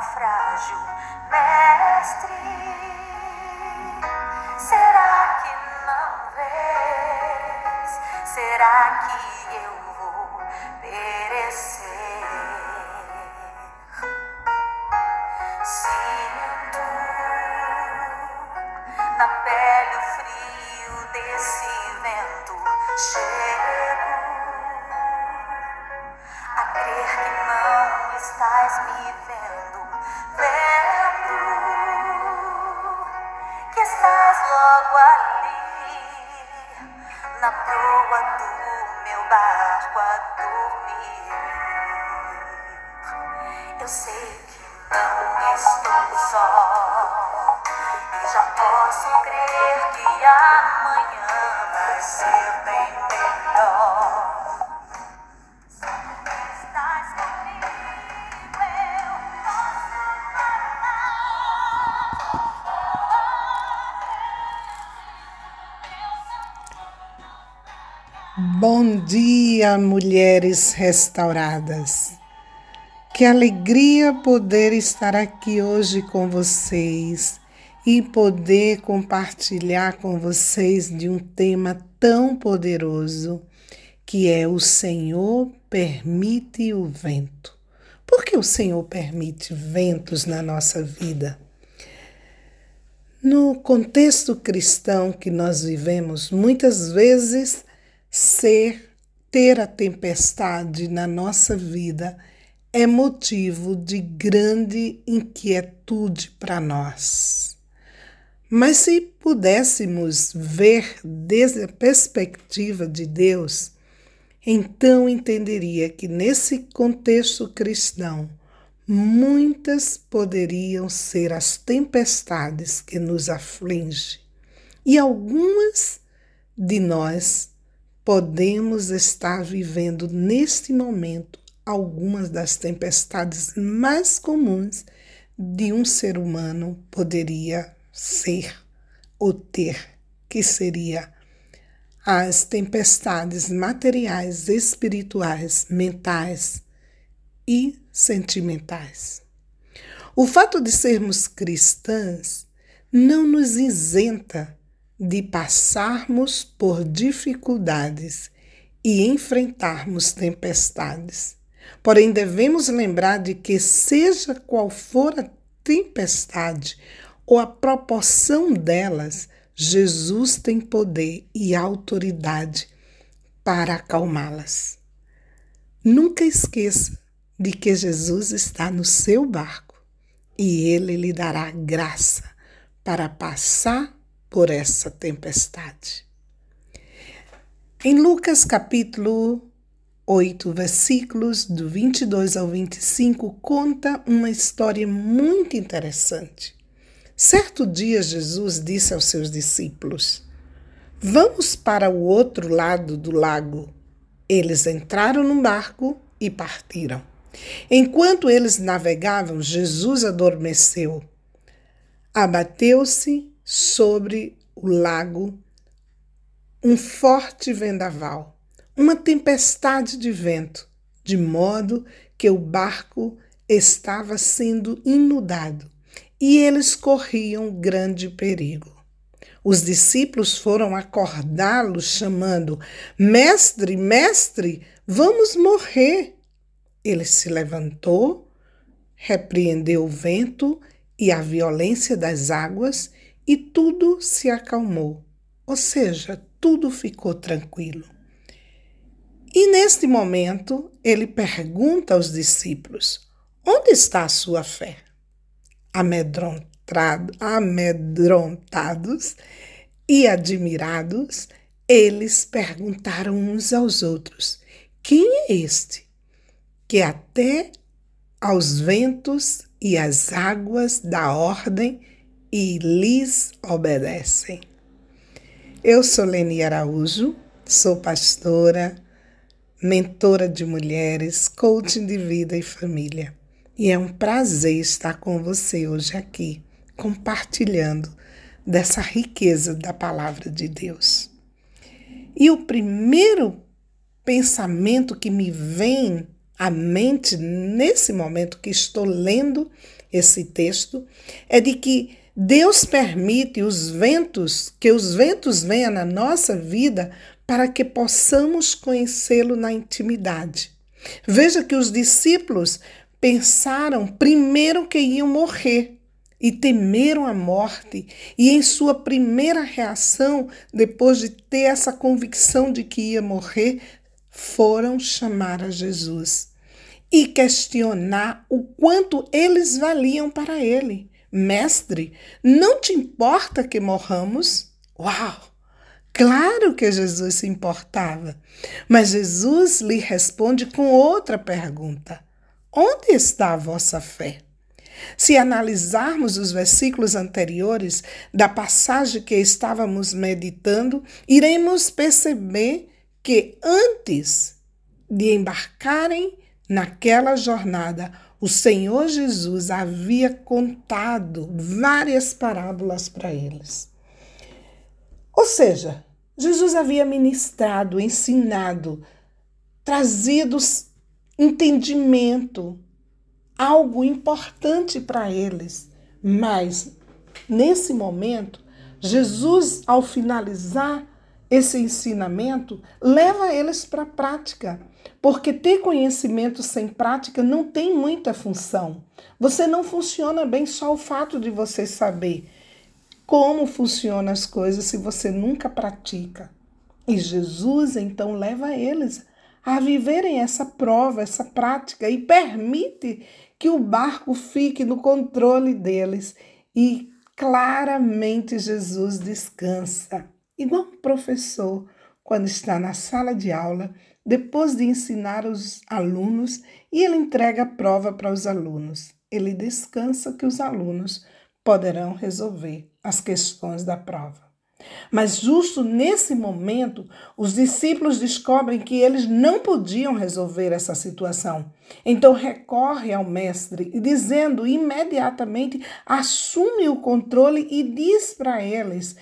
naufrágio, mestre. Será que não vês? Será que eu vou perecer? Sinto na pele o frio desse vento. Chego a crer que não estás me vendo. Sei que não estou só e já posso crer que amanhã vai ser bem melhor. Bom dia, mulheres restauradas. Que alegria poder estar aqui hoje com vocês e poder compartilhar com vocês de um tema tão poderoso que é o Senhor permite o vento. Por que o Senhor permite ventos na nossa vida? No contexto cristão que nós vivemos, muitas vezes ser ter a tempestade na nossa vida é motivo de grande inquietude para nós. Mas se pudéssemos ver desde a perspectiva de Deus, então entenderia que nesse contexto cristão, muitas poderiam ser as tempestades que nos afligem, e algumas de nós podemos estar vivendo neste momento algumas das tempestades mais comuns de um ser humano poderia ser ou ter, que seria as tempestades materiais, espirituais, mentais e sentimentais. O fato de sermos cristãs não nos isenta de passarmos por dificuldades e enfrentarmos tempestades. Porém, devemos lembrar de que, seja qual for a tempestade ou a proporção delas, Jesus tem poder e autoridade para acalmá-las. Nunca esqueça de que Jesus está no seu barco e ele lhe dará graça para passar por essa tempestade. Em Lucas capítulo 8, versículos do 22 ao 25, conta uma história muito interessante. Certo dia, Jesus disse aos seus discípulos: Vamos para o outro lado do lago. Eles entraram no barco e partiram. Enquanto eles navegavam, Jesus adormeceu. Abateu-se sobre o lago um forte vendaval, uma tempestade de vento, de modo que o barco estava sendo inundado e eles corriam grande perigo. Os discípulos foram acordá-lo, chamando: Mestre, mestre, vamos morrer. Ele se levantou, repreendeu o vento e a violência das águas, e tudo se acalmou. Ou seja, tudo ficou tranquilo. E neste momento, ele pergunta aos discípulos: Onde está a sua fé? Amedrontados e admirados, eles perguntaram uns aos outros: Quem é este que até aos ventos e às águas dá ordem e lhes obedecem? Eu sou Leni Araújo, sou pastora, mentora de mulheres, coaching de vida e família. E é um prazer estar com você hoje aqui, compartilhando dessa riqueza da palavra de Deus. E o primeiro pensamento que me vem à mente nesse momento que estou lendo esse texto é de que Deus permite os ventos, que os ventos venham na nossa vida para que possamos conhecê-lo na intimidade. Veja que os discípulos pensaram primeiro que iam morrer e temeram a morte, e em sua primeira reação, depois de ter essa convicção de que ia morrer, foram chamar a Jesus e questionar o quanto eles valiam para ele. Mestre, não te importa que morramos? Uau! Claro que Jesus se importava, mas Jesus lhe responde com outra pergunta: Onde está a vossa fé? Se analisarmos os versículos anteriores da passagem que estávamos meditando, iremos perceber que antes de embarcarem naquela jornada, o Senhor Jesus havia contado várias parábolas para eles. Ou seja, Jesus havia ministrado, ensinado, trazido entendimento, algo importante para eles. Mas, nesse momento, Jesus, ao finalizar esse ensinamento, leva eles para a prática. Porque ter conhecimento sem prática não tem muita função. Você não funciona bem só o fato de você saber como funcionam as coisas se você nunca pratica. E Jesus então leva eles a viverem essa prova, essa prática e permite que o barco fique no controle deles. E claramente Jesus descansa, igual um professor quando está na sala de aula, depois de ensinar os alunos, e ele entrega a prova para os alunos. Ele descansa que os alunos poderão resolver as questões da prova. Mas justo nesse momento, os discípulos descobrem que eles não podiam resolver essa situação. Então recorre ao mestre e dizendo imediatamente, assume o controle e diz para eles: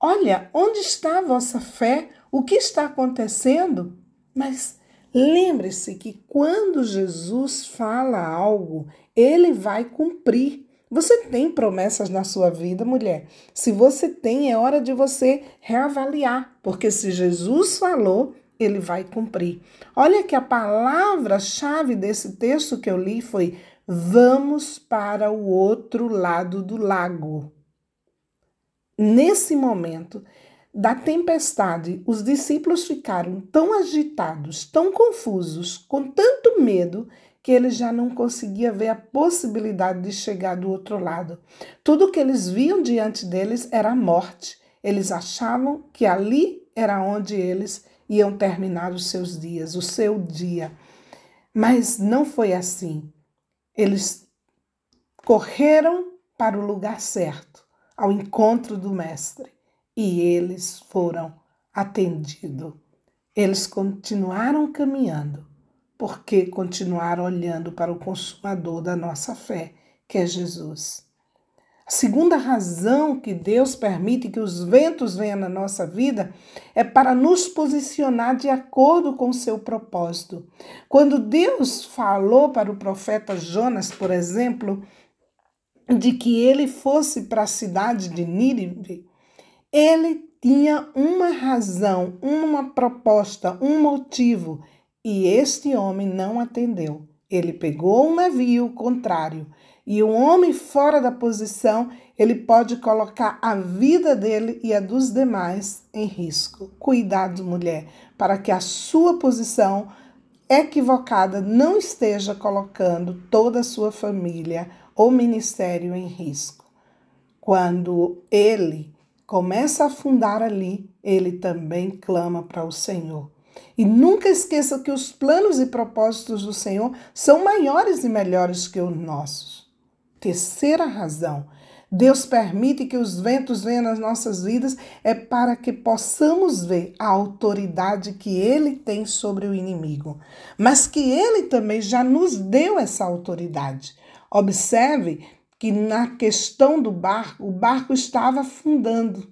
Olha, onde está a vossa fé? O que está acontecendo? Mas lembre-se que quando Jesus fala algo, ele vai cumprir. Você tem promessas na sua vida, mulher? Se você tem, é hora de você reavaliar, porque se Jesus falou, ele vai cumprir. Olha que a palavra-chave desse texto que eu li foi: vamos para o outro lado do lago. Nesse momento da tempestade, os discípulos ficaram tão agitados, tão confusos, com tanto medo, que eles já não conseguiam ver a possibilidade de chegar do outro lado. Tudo que eles viam diante deles era a morte. Eles achavam que ali era onde eles iam terminar os seus dias, o seu dia. Mas não foi assim. Eles correram para o lugar certo, ao encontro do Mestre, e eles foram atendidos. Eles continuaram caminhando porque continuar olhando para o consumador da nossa fé, que é Jesus. A segunda razão que Deus permite que os ventos venham na nossa vida é para nos posicionar de acordo com o seu propósito. Quando Deus falou para o profeta Jonas, por exemplo, de que ele fosse para a cidade de Nínive, ele tinha uma razão, uma proposta, um motivo. E este homem não atendeu. Ele pegou um navio contrário. E um homem fora da posição, ele pode colocar a vida dele e a dos demais em risco. Cuidado, mulher, para que a sua posição equivocada não esteja colocando toda a sua família ou ministério em risco. Quando ele começa a afundar ali, ele também clama para o Senhor. E nunca esqueça que os planos e propósitos do Senhor são maiores e melhores que os nossos. Terceira razão, Deus permite que os ventos venham nas nossas vidas é para que possamos ver a autoridade que ele tem sobre o inimigo, mas que ele também já nos deu essa autoridade. Observe que na questão do barco, o barco estava afundando.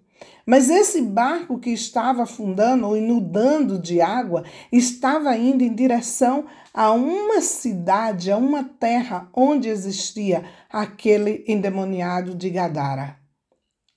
Mas esse barco que estava afundando ou inundando de água estava indo em direção a uma cidade, a uma terra onde existia aquele endemoniado de Gadara.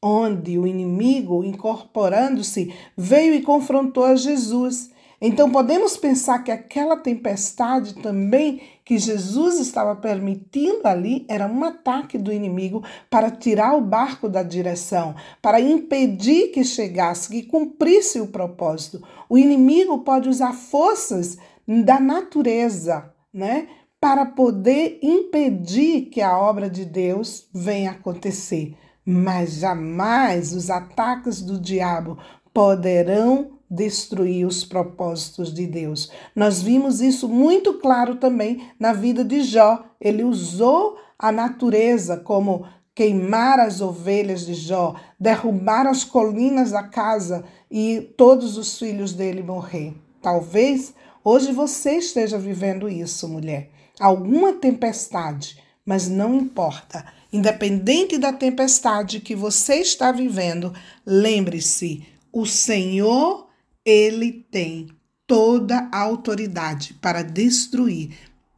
Onde o inimigo, incorporando-se, veio e confrontou a Jesus então podemos pensar que aquela tempestade também que Jesus estava permitindo ali era um ataque do inimigo para tirar o barco da direção, para impedir que chegasse, que cumprisse o propósito. O inimigo pode usar forças da natureza, né? Para poder impedir que a obra de Deus venha acontecer. Mas jamais os ataques do diabo poderão destruir os propósitos de Deus. Nós vimos isso muito claro também na vida de Jó. Ele usou a natureza como queimar as ovelhas de Jó, derrubar as colinas da casa e todos os filhos dele morrer. Talvez hoje você esteja vivendo isso, mulher. Alguma tempestade, mas não importa. Independente da tempestade que você está vivendo, lembre-se: o Senhor ele tem toda a autoridade para destruir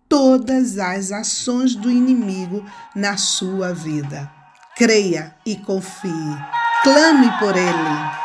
todas as ações do inimigo na sua vida. Creia e confie. Clame por ele.